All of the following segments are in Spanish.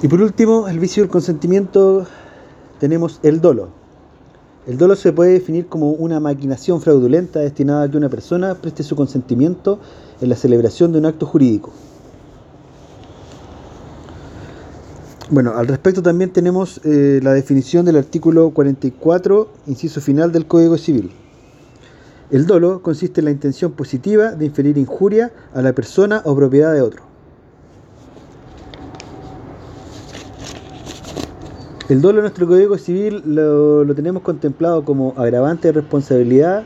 Y por último, el vicio del consentimiento, tenemos el dolo. El dolo se puede definir como una maquinación fraudulenta destinada a que una persona preste su consentimiento en la celebración de un acto jurídico. Bueno, al respecto también tenemos eh, la definición del artículo 44, inciso final del Código Civil. El dolo consiste en la intención positiva de inferir injuria a la persona o propiedad de otro. El dolo en nuestro Código Civil lo, tenemos contemplado como agravante de responsabilidad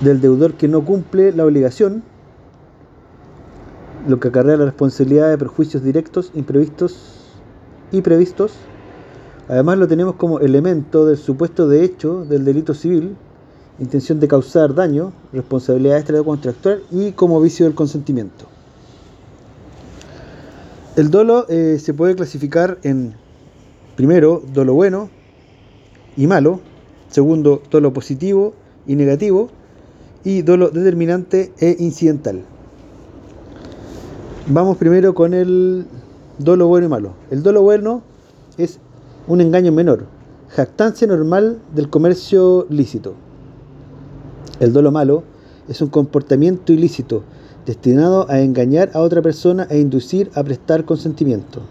del deudor que no cumple la obligación lo que acarrea la responsabilidad de perjuicios directos, imprevistos y previstos. Además lo tenemos como elemento del supuesto de hecho del delito civil, intención de causar daño, responsabilidad extracontractual y como vicio del consentimiento. El dolo eh, se puede clasificar en, primero, dolo bueno y malo, segundo, dolo positivo y negativo, y dolo determinante e incidental. Vamos primero con el dolo bueno y malo. El dolo bueno es un engaño menor, jactancia normal del comercio lícito. El dolo malo es un comportamiento ilícito destinado a engañar a otra persona e inducir a prestar consentimiento.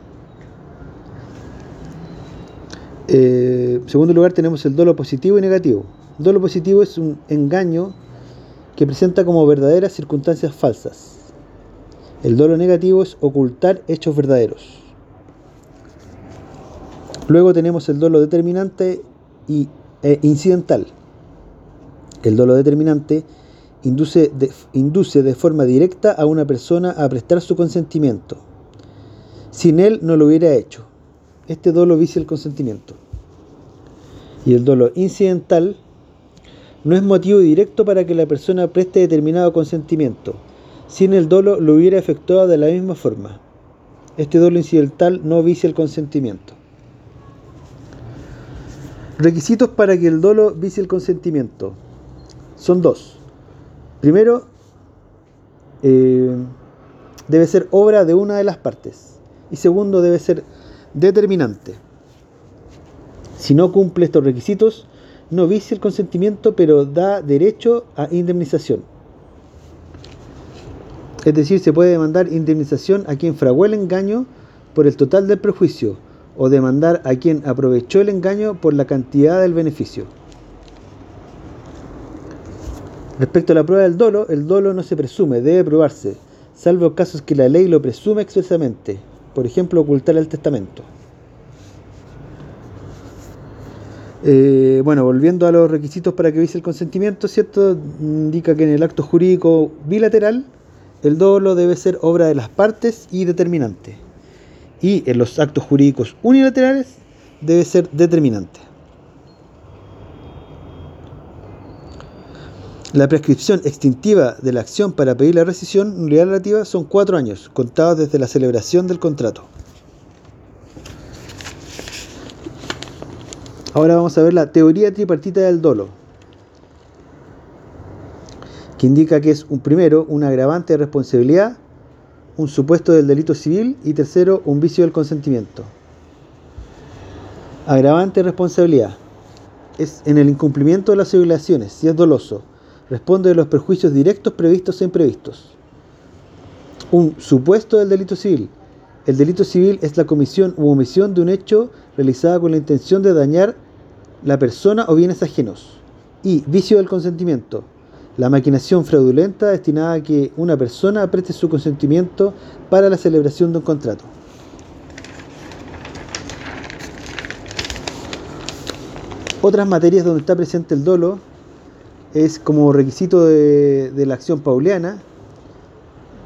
Eh, en segundo lugar tenemos el dolo positivo y negativo. El dolo positivo es un engaño que presenta como verdaderas circunstancias falsas. El dolo negativo es ocultar hechos verdaderos. Luego tenemos el dolo determinante y e incidental. El dolo determinante induce de, induce de forma directa a una persona a prestar su consentimiento. Sin él no lo hubiera hecho. Este dolo vicia el consentimiento. Y el dolo incidental no es motivo directo para que la persona preste determinado consentimiento sin el dolo lo hubiera efectuado de la misma forma. Este dolo incidental no vicia el consentimiento. Requisitos para que el dolo vicie el consentimiento son dos. Primero, eh, debe ser obra de una de las partes. Y segundo, debe ser determinante. Si no cumple estos requisitos, no vicia el consentimiento, pero da derecho a indemnización. Es decir, se puede demandar indemnización a quien fraguó el engaño por el total del prejuicio o demandar a quien aprovechó el engaño por la cantidad del beneficio. Respecto a la prueba del dolo, el dolo no se presume, debe probarse, salvo casos que la ley lo presume expresamente, por ejemplo, ocultar el testamento. Eh, bueno, volviendo a los requisitos para que vise el consentimiento, ¿cierto? Indica que en el acto jurídico bilateral el dolo debe ser obra de las partes y determinante. Y en los actos jurídicos unilaterales debe ser determinante. La prescripción extintiva de la acción para pedir la rescisión nulidad relativa son cuatro años, contados desde la celebración del contrato. Ahora vamos a ver la teoría tripartita del dolo que indica que es un primero un agravante de responsabilidad, un supuesto del delito civil y tercero un vicio del consentimiento. Agravante de responsabilidad es en el incumplimiento de las obligaciones, si es doloso, responde de los perjuicios directos previstos e imprevistos. Un supuesto del delito civil. El delito civil es la comisión u omisión de un hecho realizada con la intención de dañar la persona o bienes ajenos. Y vicio del consentimiento la maquinación fraudulenta destinada a que una persona preste su consentimiento para la celebración de un contrato. Otras materias donde está presente el dolo es como requisito de, la acción pauliana,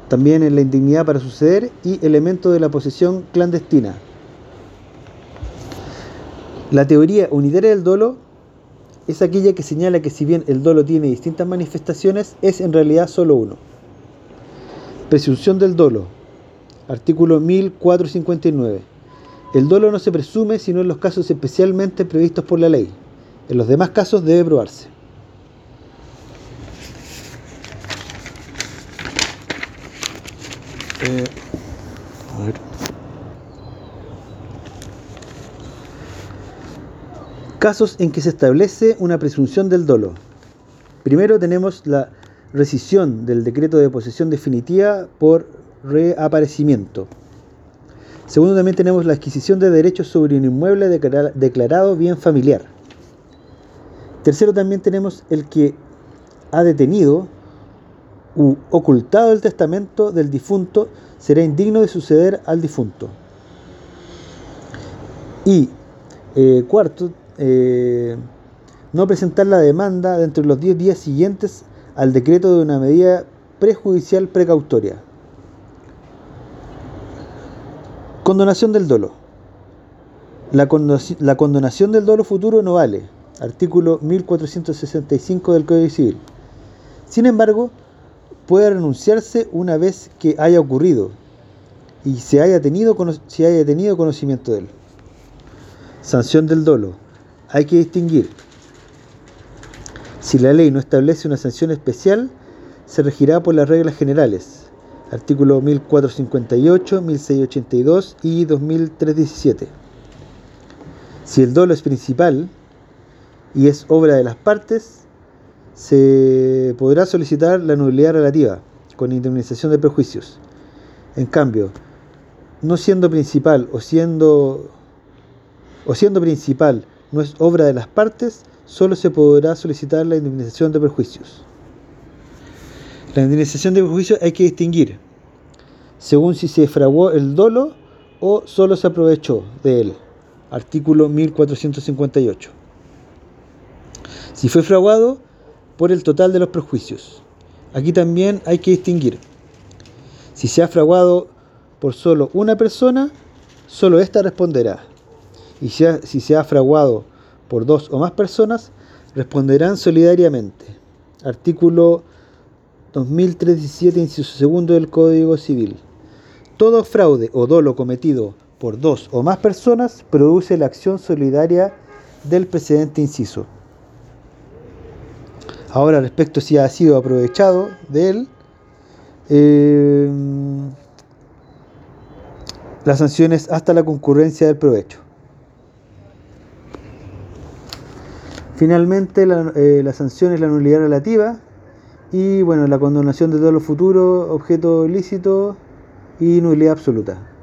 también en la indignidad para suceder y elemento de la posesión clandestina. La teoría unitaria del dolo es aquella que señala que si bien el dolo tiene distintas manifestaciones, es en realidad solo uno. Presunción del dolo. Artículo 1459. El dolo no se presume sino en los casos especialmente previstos por la ley. En los demás casos debe probarse. Eh, a ver. Casos en que se establece una presunción del dolo. Primero tenemos la rescisión del decreto de posesión definitiva por reaparecimiento. Segundo, también tenemos la adquisición de derechos sobre un inmueble declarado bien familiar. Tercero, también tenemos el que ha detenido u ocultado el testamento del difunto será indigno de suceder al difunto. Y eh, cuarto, eh, no presentar la demanda dentro de los 10 días siguientes al decreto de una medida prejudicial precautoria. Condonación del dolo. La, la condonación del dolo futuro no vale. Artículo 1465 del Código Civil. Sin embargo, puede renunciarse una vez que haya ocurrido y se haya tenido, se haya tenido conocimiento de él. Sanción del dolo. Hay que distinguir. Si la ley no establece una sanción especial, se regirá por las reglas generales artículo 1458, 1682 y 2317. Si el dolo es principal y es obra de las partes, se podrá solicitar la nulidad relativa con indemnización de prejuicios. En cambio, no siendo principal o siendo o siendo principal no es obra de las partes, solo se podrá solicitar la indemnización de perjuicios. La indemnización de perjuicios hay que distinguir según si se fraguó el dolo o solo se aprovechó de él. Artículo 1458. Si fue fraguado por el total de los perjuicios. Aquí también hay que distinguir. Si se ha fraguado por solo una persona, solo ésta responderá. Y si se ha fraguado por dos o más personas, responderán solidariamente. Artículo 2037, inciso segundo del Código Civil. Todo fraude o dolo cometido por dos o más personas produce la acción solidaria del precedente inciso. Ahora, respecto si ha sido aprovechado de él, eh, la sanción es hasta la concurrencia del provecho. Finalmente, la, eh, la sanción es la nulidad relativa y bueno, la condonación de todo lo futuro, objeto ilícito y nulidad absoluta.